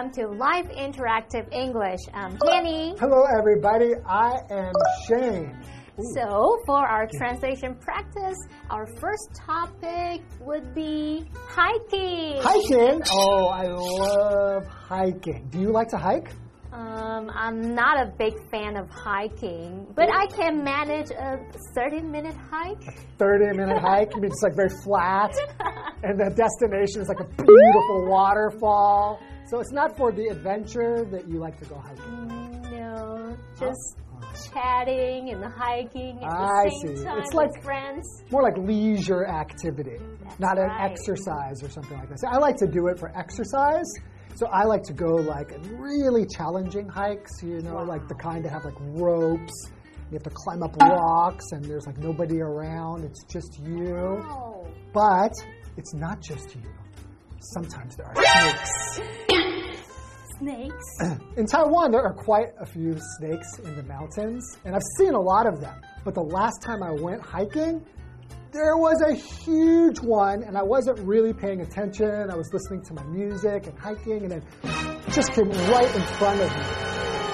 Welcome to Live Interactive English. Um, I'm Jenny. Hello, everybody. I am Shane. So, for our translation practice, our first topic would be hiking. Hiking. Oh, I love hiking. Do you like to hike? Um, I'm not a big fan of hiking, but I can manage a 30 minute hike. 30 minute hike. I mean, it's like very flat, and the destination is like a beautiful waterfall. So it's not for the adventure that you like to go hiking. No, just chatting and hiking at I the same see. time It's like- friends. More like leisure activity, not an exercise or something like that. So I like to do it for exercise. So I like to go like really challenging hikes, you know, like the kind that have like ropes. You have to climb up rocks and there's like nobody around. It's just you. Oh. But it's not just you. Sometimes there are snakes. Snakes. In Taiwan, there are quite a few snakes in the mountains, and I've seen a lot of them. But the last time I went hiking, there was a huge one, and I wasn't really paying attention. I was listening to my music and hiking, and it just came right in front of me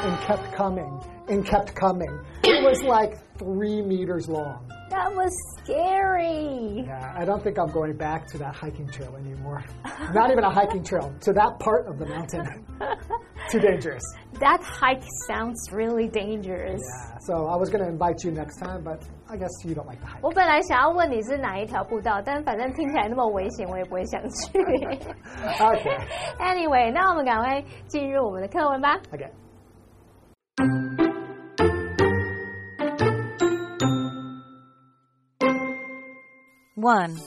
and kept coming and kept coming. It was like three meters long. That was scary. Yeah, I don't think I'm going back to that hiking trail anymore. Not even a hiking trail, to that part of the mountain. Too dangerous. That hike sounds really dangerous. Yeah, so I was going to invite you next time, but I guess you don't like the hike. 我本来想要问你是哪一条步道，但反正听起来那么危险，我也不会想去。 Okay. Anyway，那我们赶快进入我们的课文吧。 Okay. One,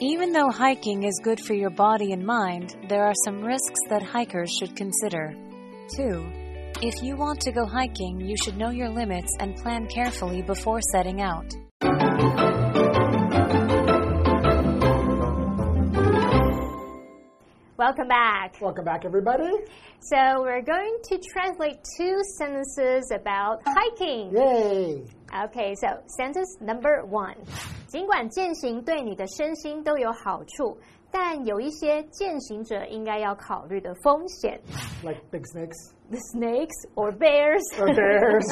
even though hiking is good for your body and mind, there are some risks that hikers should consider. Two, if you want to go hiking, you should know your limits and plan carefully before setting out. Welcome back. Welcome back, everybody. So we're going to translate two sentences about hiking. Yay. Okay, so sentence number one. 尽管践行对你的身心都有好处，但有一些践行者应该要考虑的风险。Like big snakes The snakes or bears. or bears.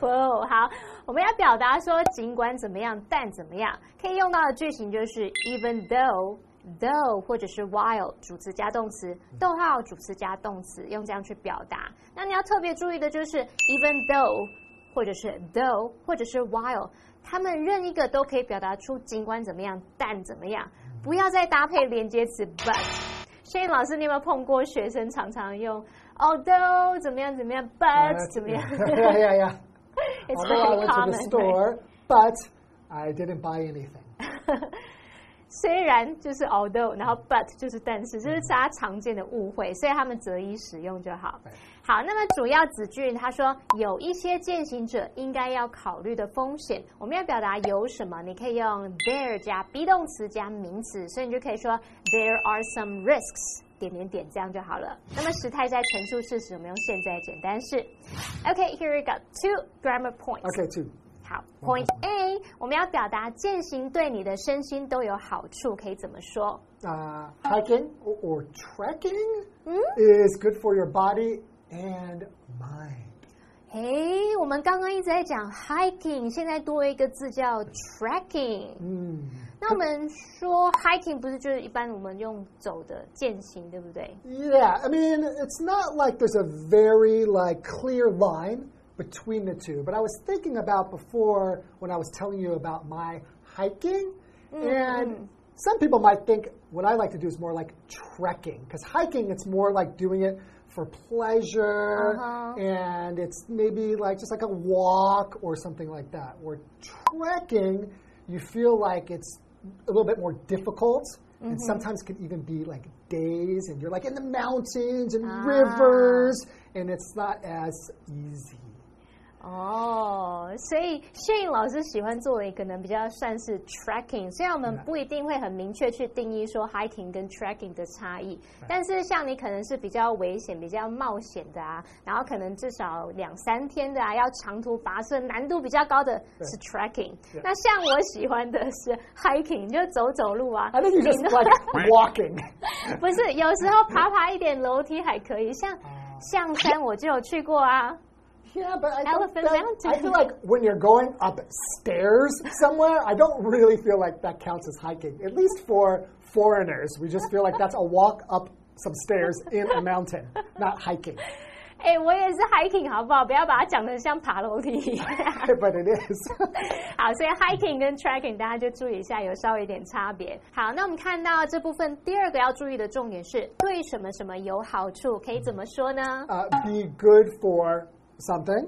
哦，好，我们要表达说尽管怎么样，但怎么样，可以用到的句型就是 even though。though 或者是 while 主词加动词，逗号主词加动词，用这样去表达。那你要特别注意的就是 even though 或者是 though 或者是 while，他们任一个都可以表达出尽管怎么样，但怎么样，不要再搭配连接词 but。所以老师，你有没有碰过学生常常用 although 怎么样怎么样，but 怎么样 yeah, yeah, very to common. store, but I didn't buy anything. 虽然就是 although，然后 but 就是但是，这是大家常见的误会，所以他们择一使用就好对。好，那么主要子句他说有一些践行者应该要考虑的风险，我们要表达有什么，你可以用 there 加 be 动词加名词，所以你就可以说 there are some risks。点点点，这样就好了。那么时态在陈述事实，我们用现在简单式。OK，here、we got two grammar points。Okay, two. 好，Point A，我们要表达践行对你的身心都有好处，可以怎么说？Uh, hiking or, or trekking is good for your body and mind. 诶，我们刚刚一直在讲 hiking，现在多一个字叫 trekking。 Mm. 那我们说 hiking 不是就是一般我们用走的践行，对不对？ Yeah, I mean, it's not like there's a very like clear line between the two. But I was thinking about before when I was telling you about my hiking, and some people might think what I like to do is more like trekking because hiking it's more like doing it for pleasure Uh-huh. and it's maybe like just like a walk or something like that. Where trekking, you feel like it's a little bit more difficult and sometimes can even be like days and you're like in the mountains and Ah. rivers and it's not as easy. 哦，所以谢颖老师喜欢做的可能比较算是 tracking 虽然我们不一定会很明确去定义说 hiking 跟 tracking 的差异，但是像你可能是比较危险、比较冒险的啊，然后可能至少两三天的啊，要长途跋涉、难度比较高的是 tracking。那像我喜欢的是 hiking，就走走路啊。I think you just like walking. 不是，有时候爬爬一点楼梯还可以，像象山我就有去过啊。Yeah, but I, think Elephant that- Mountain. I feel like when you're going up stairs somewhere, I don't really feel like that counts as hiking. At least for foreigners, we just feel like that's a walk up some stairs in a mountain, not hiking. 哎、我也是 hiking 好不好？不要把它讲的像爬楼梯一样。 but it is. 好，所以 hiking 跟 trekking 大家就注意一下，有稍微一点差别。好，那我们看到这部分第二个要注意的重点是对什么什么有好处，可以怎么说呢？ uh, be good for something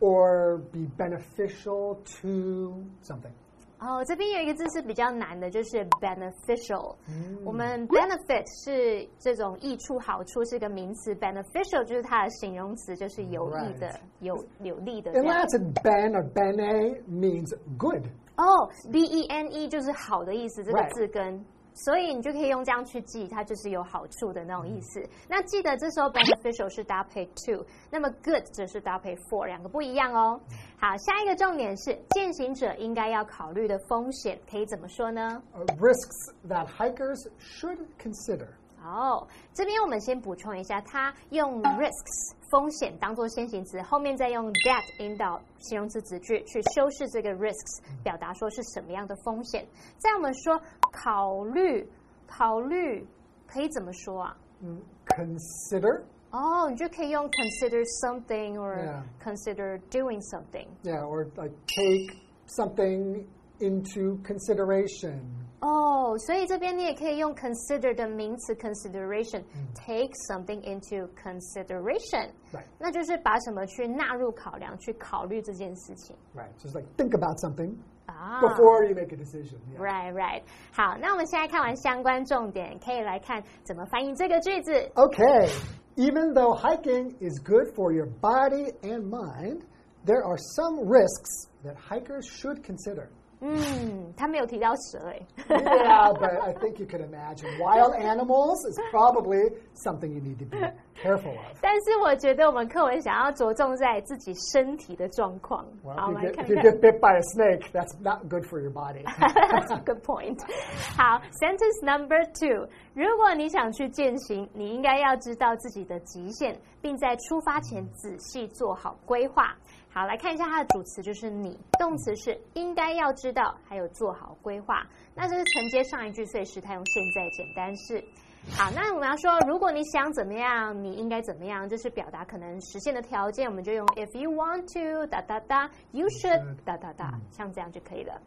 or be beneficial to something. 哦，这边有一个字是比较难的，就是 beneficial。我们 benefit 是这种益处、好处是个名词，beneficial 就是它的形容词，就是有益的 Right、有有利的这 In 样。 Latin, ben or bene means good. 哦，b e n e 就是好的意思，这个 Right 字根。 所以你就可以用这样去记，它就是有好处的那种意思。那记得这时候 beneficial 是搭配 to，那么 good 则是搭配 for，两个不一样哦。好，下一个重点是践行者应该要考虑的风险，可以怎么说呢？Risks that hikers should consider. 哦，这边我们先补充一下，它用 risks 风险当做先行词，后面再用 that 引导形容词子句去修饰这个 risks，表达说是什么样的风险。在我们说考虑，考虑可以怎么说啊？嗯 Consider, 哦，你就可以用 consider something or consider doing something。yeah, or like take something into consideration. 哦，所以这边你也可以用 consider 的名词 consideration，take something into consideration。 Right. 那就是把什么去纳入考量，去考虑这件事情 Right. Just like think about something 啊。 before you make a decision. Yeah. Right, right。好，那我们现在看完相关重点，可以来看怎么翻译这个句子。 Okay. Even though hiking is good for your body and mind, there are some risks that hikers should consider. 嗯，他没有提到蛇哎。 yeah, but I think you can imagine wild animals is probably something you need to be careful of. 但是我觉得我们课文想要着重在自己身体的状况。 Well, 好，我 if 们 you, 来 get, 看 if you 看。 get bit by a snake, that's not good for your body. That's a good point. 好，sentence number two。 如果你想去践行，你应该要知道自己的极限，并在出发前仔细做好规划。好，来看一下它的主词就是你，动词是应该要知道，还有做好规划。那这是承接上一句，所以时态用现在简单式。好，那我们要说，如果你想怎么样，你应该怎么样，就是表达可能实现的条件，我们就用 if you want to 哒哒哒，you should should 哒哒哒，像这样就可以了。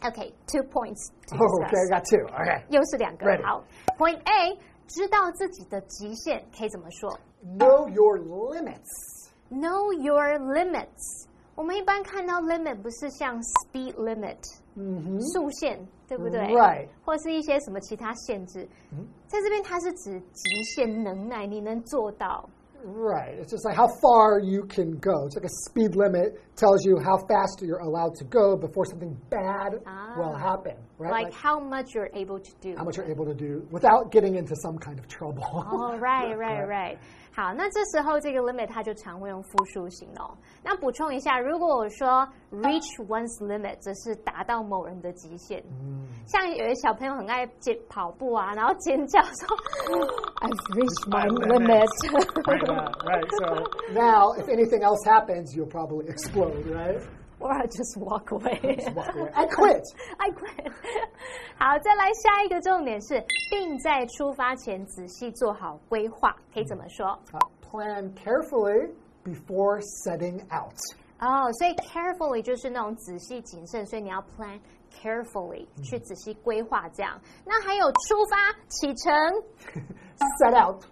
Right. OK, two points To oh, okay, I got two. Okay. 又是两个 Ready. 好，Point A，知道自己的极限可以怎么说 Know your limits.？Know your limits。我们一般看到 limit 不是像 speed limit 速限，对不对 Right. 或是一些什么其他限制，在这边它是指极限能耐，你能做到。Right. It's just like how far you can go. It's like a speed limit tells you how fast you're allowed to go before something bad Ah. will happen. Right. Like how much you're able to do. how much you're able to do without getting into some kind of trouble. 哦、r i g h t right, right. 好，那这时候这个 limit 它就常会用复数形容。那补充一下，如果我说 reach one's limit，则是达到某人的极限。嗯像有些小朋友很爱尖跑步啊，然后尖叫说 I've reached my limit。Right. So now, if anything else happens, you'll probably explode, right? Or I just walk away. Walk away. I quit. I quit. 好，再来下一个重点是，并在出发前仔细做好规划，可以怎么说？ Uh, plan carefully before setting out. 哦，所以 carefully 就是那种仔细谨慎，所以你要 plan carefully 去仔细规划这样。那还有出发、启程 Set out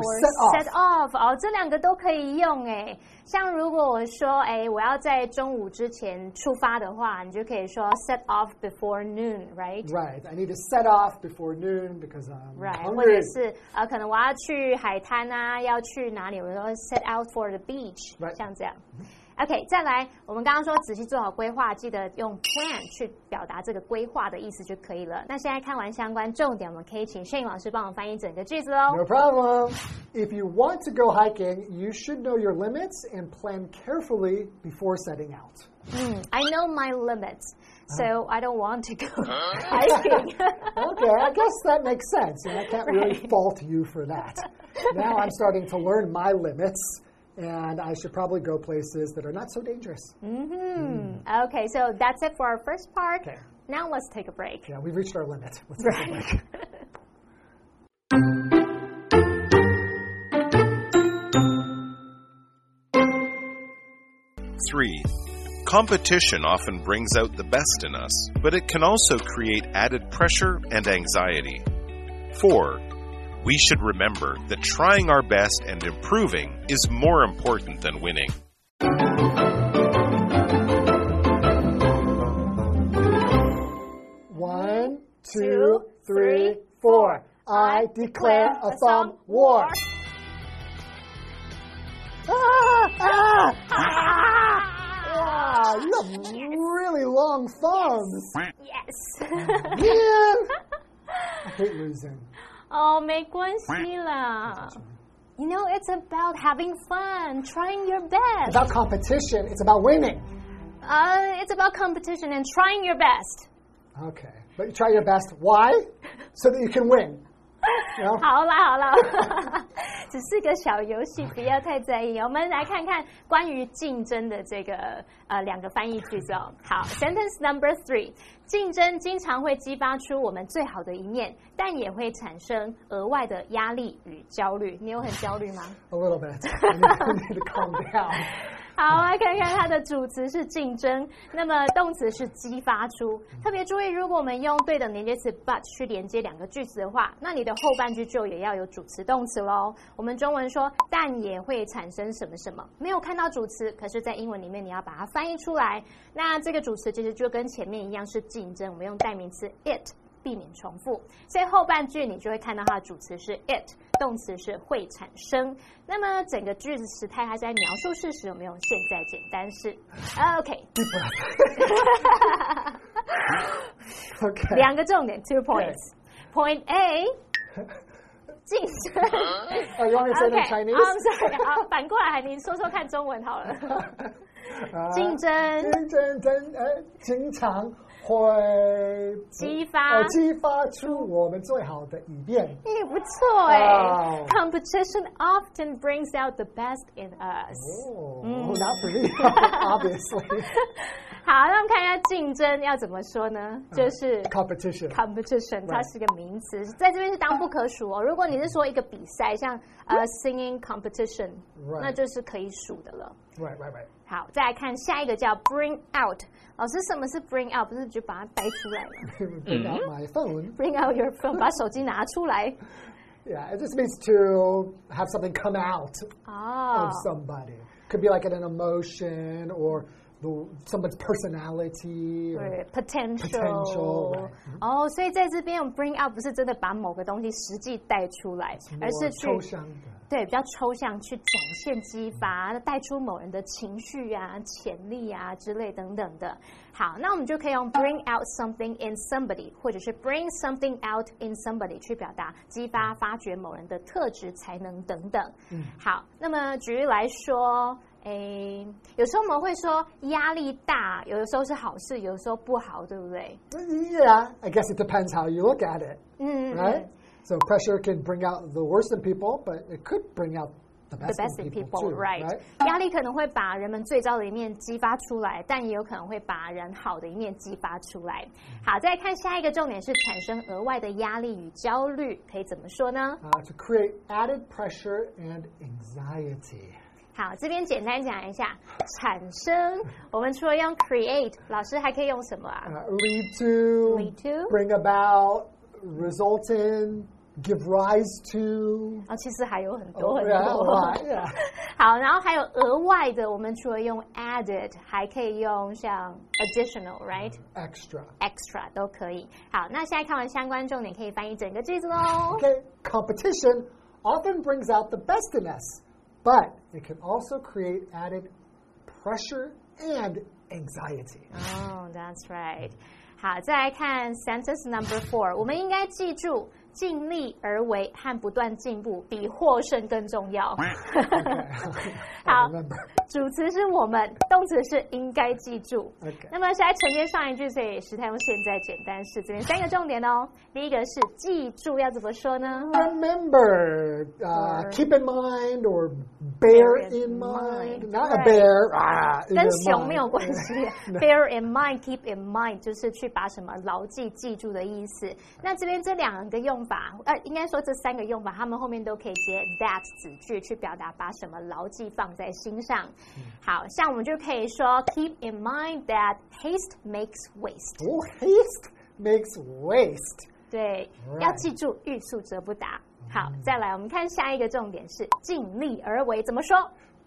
Or, set off. 哦，这两个都可以用哎。像如果我说哎，我要在中午之前出发的话，你就可以说 set off before noon，right？Right. I need to set off before noon because I'm Right，或者.是呃，可能我要去海滩啊，要去哪里，我说 set out for the beach，、Right 像这样。OK，再来，我们刚刚说仔细做好规划，记得用 plan 去表达这个规划的意思就可以了。那现在看完相关重点，我们可以请 Shane 老师帮我翻译整个句子喽。 No problem. If you want to go hiking, you should know your limits and plan carefully before setting out. 嗯，I know my limits, so I don't want to go hiking. Okay, I guess that makes sense, and I can't really Right. fault you for that. Now I'm starting to learn my limits, and I should probably go places that are not so dangerous. hmm Okay, so that's it for our first part. Okay. Now let's take a break. Yeah, we've reached our limit. Let's take a break. Three, competition often brings out the best in us, but it can also create added pressure and anxiety. Four, we should remember that trying our best and improving is more important than winning. One, two, three, four. I declare a thumb war. Ah, ah, ah. Wow, you have really long thumbs. Yes. Man, I hate losing. 哦，没关系啦。You know, it's about having fun, trying your best. About competition, it's about winning. Uh, it's about competition and trying your best. Okay, but you try your best. Why? So that you can win. 好啦 好啦，只是个小游戏，不要太在意。我们来看看关于竞争的这个呃两个翻译句子哦。好，sentence number three，竞争经常会激发出我们最好的一面，但也会产生额外的压力与焦虑。你有很焦虑吗？A little bit. I need, I need to calm down. 好，来看看它的主词是竞争，那么动词是激发出。特别注意，如果我们用对等连接词 but 去连接两个句子的话，那你的后半句就也要有主词动词喽。我们中文说，但也会产生什么什么，没有看到主词，可是在英文里面你要把它翻译出来。那这个主词其实就跟前面一样是竞争，我们用代名词 it。避免重复，所以后半句你就会看到它的主词是 it，动词是会产生。那么整个句子时态，还是在描述事实有没有现在简单式？OK。OK。两个重点，two points。Point A。晋升。OK。I'm sorry。好，反过来，您说说看中文好了。竞争，竞争，争，呃，经常会激发呃激发出我们最好的一面。哎，不错哎。哦 Competition often brings out the best in us。 Oh, Mm. not for me, obviously. 好，那我们看一下竞争要怎么说呢？就是。Competition. competition，它是个名词，在这边是当不可数哦。如果你是说一个比赛，像呃 singing competition，Right 那就是可以数的了。Right, right, right. 好，再来看下一个叫 bring out。老师，什么是 bring out？不是就把它带出来吗 Bring out my phone.？Bring out your phone，把手机拿出来。Yeah, it just means to have something come out 哦 of，somebody. Could be like an emotion or someone's personality. 对，potential Potential，right 哦，所以在这边用 bring out 不是真的把某个东西实际带出来，而是去抽象的。对，比较抽象，去展现、激发，带出某人的情绪啊、潜力啊之类等等的。好，那我们就可以用 bring out something in somebody，或者是 bring something out in somebody 去表达激发、发掘某人的特质、才能等等。嗯好，那么举例来说。诶，有时候我们会说压力大，有的时候是好事，有的时候不好，对不对？Yeah, I guess it depends how you look at it, 嗯 right? So pressure can bring out the worst in people, but it could bring out the the best, in people, people, too, right？压力可能会把人们最糟的一面激发出来，但也有可能会把人好的一面激发出来。好，再看下一个重点是产生额外的压力与焦虑，可以怎么说呢？Uh, to create added pressure and anxiety. 好，这边简单讲一下产生。我们除了用 create，老师还可以用什么啊？ Uh, lead to, Lead to bring about, result in, give rise to. 哦，其实还有很多 Oh, 很 yeah, a 多。 lot, yeah. 好，然后还有额外的，我们除了用 added，还可以用像 additional，right？ Extra. extra 都可以。好，那现在看完相关重点，可以翻译整个句子喽。 Okay, competition often brings out the best in us, but it can also create added pressure and anxiety. Oh, that's right. 好，再来看 sentence number four，我们应该记住 尽力而为和不断进步比获胜更重要。好主词是我们，动词是应该记住。那么是来承接上一句，所以时态用现在简单式。这边三个重点哦。第一个是记住，要怎么说呢？Remember, uh, keep in mind, or bear in in mind. mind, Not a bear. Ah, 跟熊没有关系。Bear in mind, keep in mind，就是去把什么牢记、记住的意思。那这边这两个用法，呃，应该说这三个用法，他们后面都可以接 that 子句去表达把什么牢记放在心上。好像我们就可以说 keep in mind that haste makes waste。Oh, haste makes waste. 对要记住欲速则不达。好，再来我们看下一个重点是尽力而为，怎么说？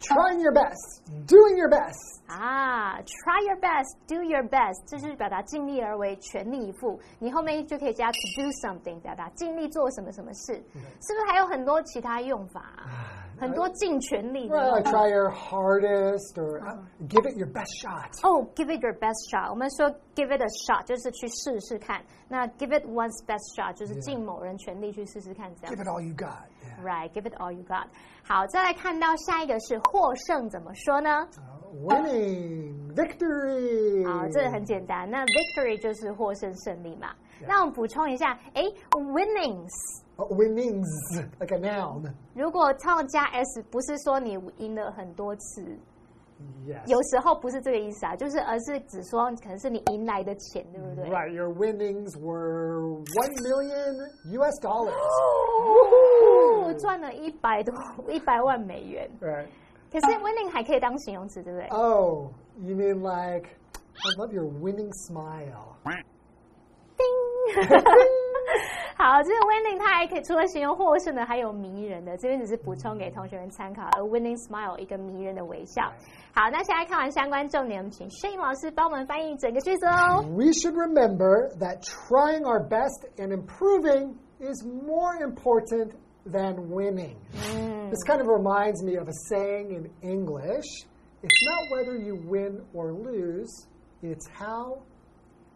Trying your best, doing your best. 啊，try your best, do your best，这就是表达尽力而为、全力以赴。你后面就可以加 to do something，表达尽力做什么什么事，是不是还有很多其他用法、啊？很多尽全力的 Well, 用 like 法。 try your hardest, or uh, give it your best shot. 哦、g i v e it your best shot。我们说 give it a shot 就是去试试看，那 give it one's best shot 就是尽某人全力去试试看，这样 Give。it all you got. Yeah. Right, give it all you got。好，再来看到下一个是获胜，怎么说呢？ Uh, winning, victory. 好，这个很简单。那 victory 就是获胜胜利嘛。那我们补充一下，诶 w i n n i n g s Uh, winnings, like a noun. 如果套加 s，不是说你赢了很多次， Yes. 有时候不是这个意思啊，就是而是只说可能是你赢来的钱，对不对？ Right, your winnings were one million U.S. dollars. 哦，赚了一百多一百万美元。Right. 可是 winning 还可以当形容词，对不对？Oh, you mean like I love your winning smile. 好，这个 winning 它还可以除了形容获胜的，还有迷人的。这边只是补充给同学们参考。而 winning smile 一个迷人的微笑。好，那现在看完相关重点，我们请 Shane 老师帮我们翻译整个句子哦。We should remember that trying our best and improving is more important than winning. This kind of reminds me of a saying in English it's not whether you win or lose, it's how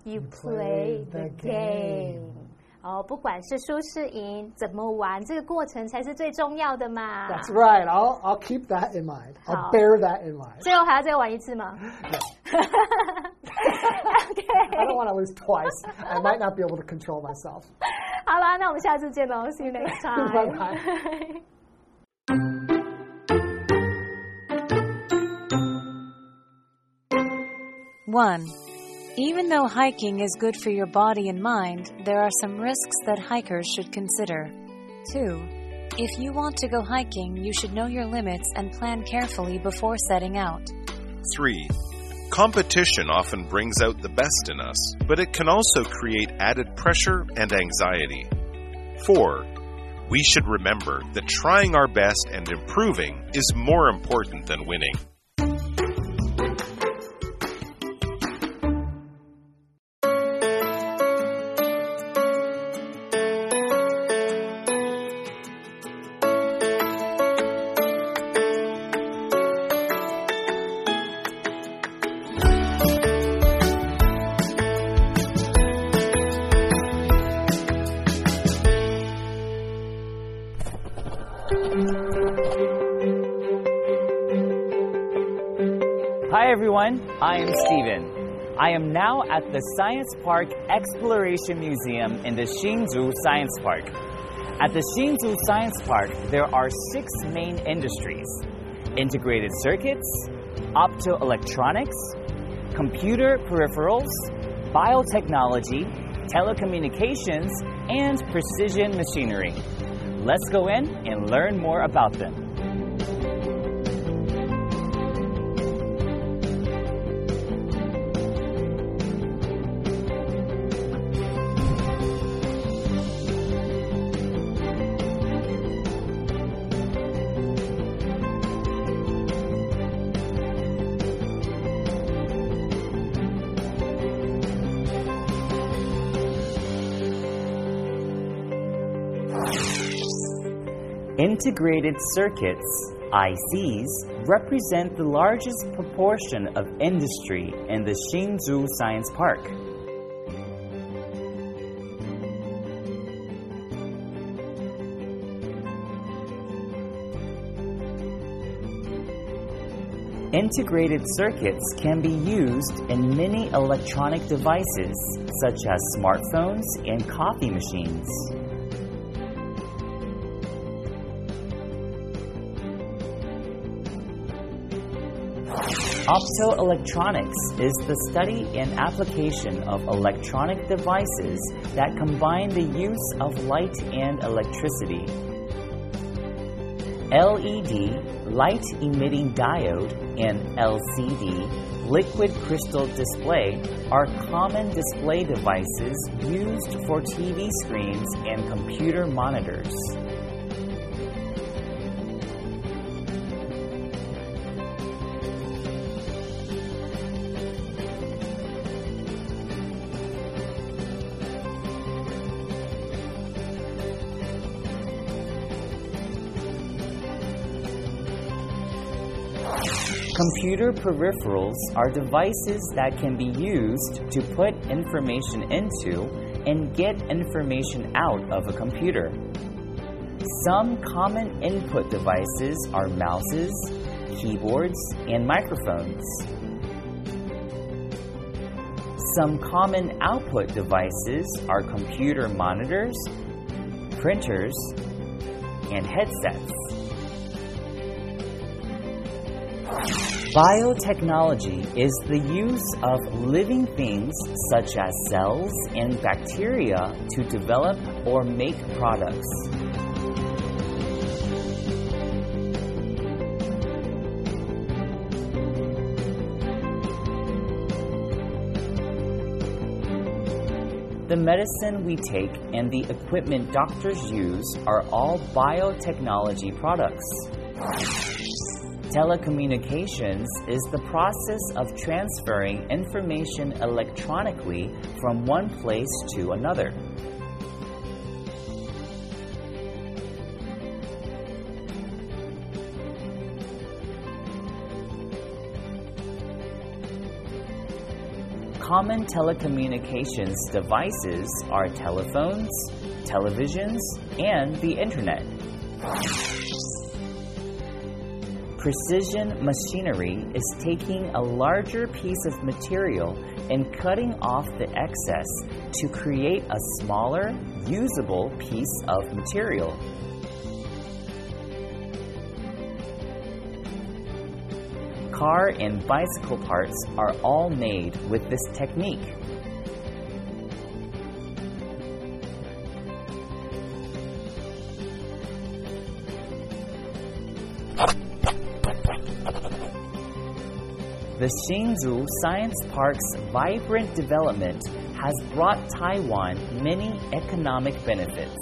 You play play the the game game.。哦，不管是输是赢，怎么玩，这个过程才是最重要的嘛。 That's right. I'll, I'll keep that in mind. I'll 好。 bear that in mind. 最后还要再玩一次吗 I ？OK， don't want to lose twice. I might not be able to control myself. 好啦，那我们下次见喽，See you next time。拜拜 1. Even though hiking is good for your body and mind, there are some risks that hikers should consider. 2. If you want to go hiking, you should know your limits and plan carefully before setting out. 3. Competition often brings out the best in us, but it can also create added pressure and anxiety. 4. We should remember that trying our best and improving is more important than winning. I am now at the Science Park Exploration Museum in the Hsinchu Science Park. At the Hsinchu Science Park, there are six main industries integrated circuits, optoelectronics, computer peripherals, biotechnology, telecommunications, and precision machinery. Let's go in and learn more about them. Integrated circuits ICs represent the largest proportion of industry in the Hsinchu Science Park. Integrated circuits can be used in many electronic devices, such as smartphones and coffee machines. Optoelectronics is the study and application of electronic devices that combine the use of light and electricity. LED, light emitting diode, and LCD, liquid crystal display, are common display devices used for TV screens and computer monitors. Computer peripherals are devices that can be used to put information into and get information out of a computer. Some common input devices are mouses, keyboards, and microphones. Some common output devices are computer monitors, printers, and headsets. Biotechnology is the use of living things such as cells and bacteria to develop or make products. The medicine we take and the equipment doctors use are all biotechnology products. Telecommunications is the process of transferring information electronically from one place to another. Common telecommunications devices are telephones, televisions, and the internet. Precision machinery is taking a larger piece of material and cutting off the excess to create a smaller, usable piece of material. Car and bicycle parts are all made with this technique. The Science Park's vibrant development has brought Taiwan many economic benefits.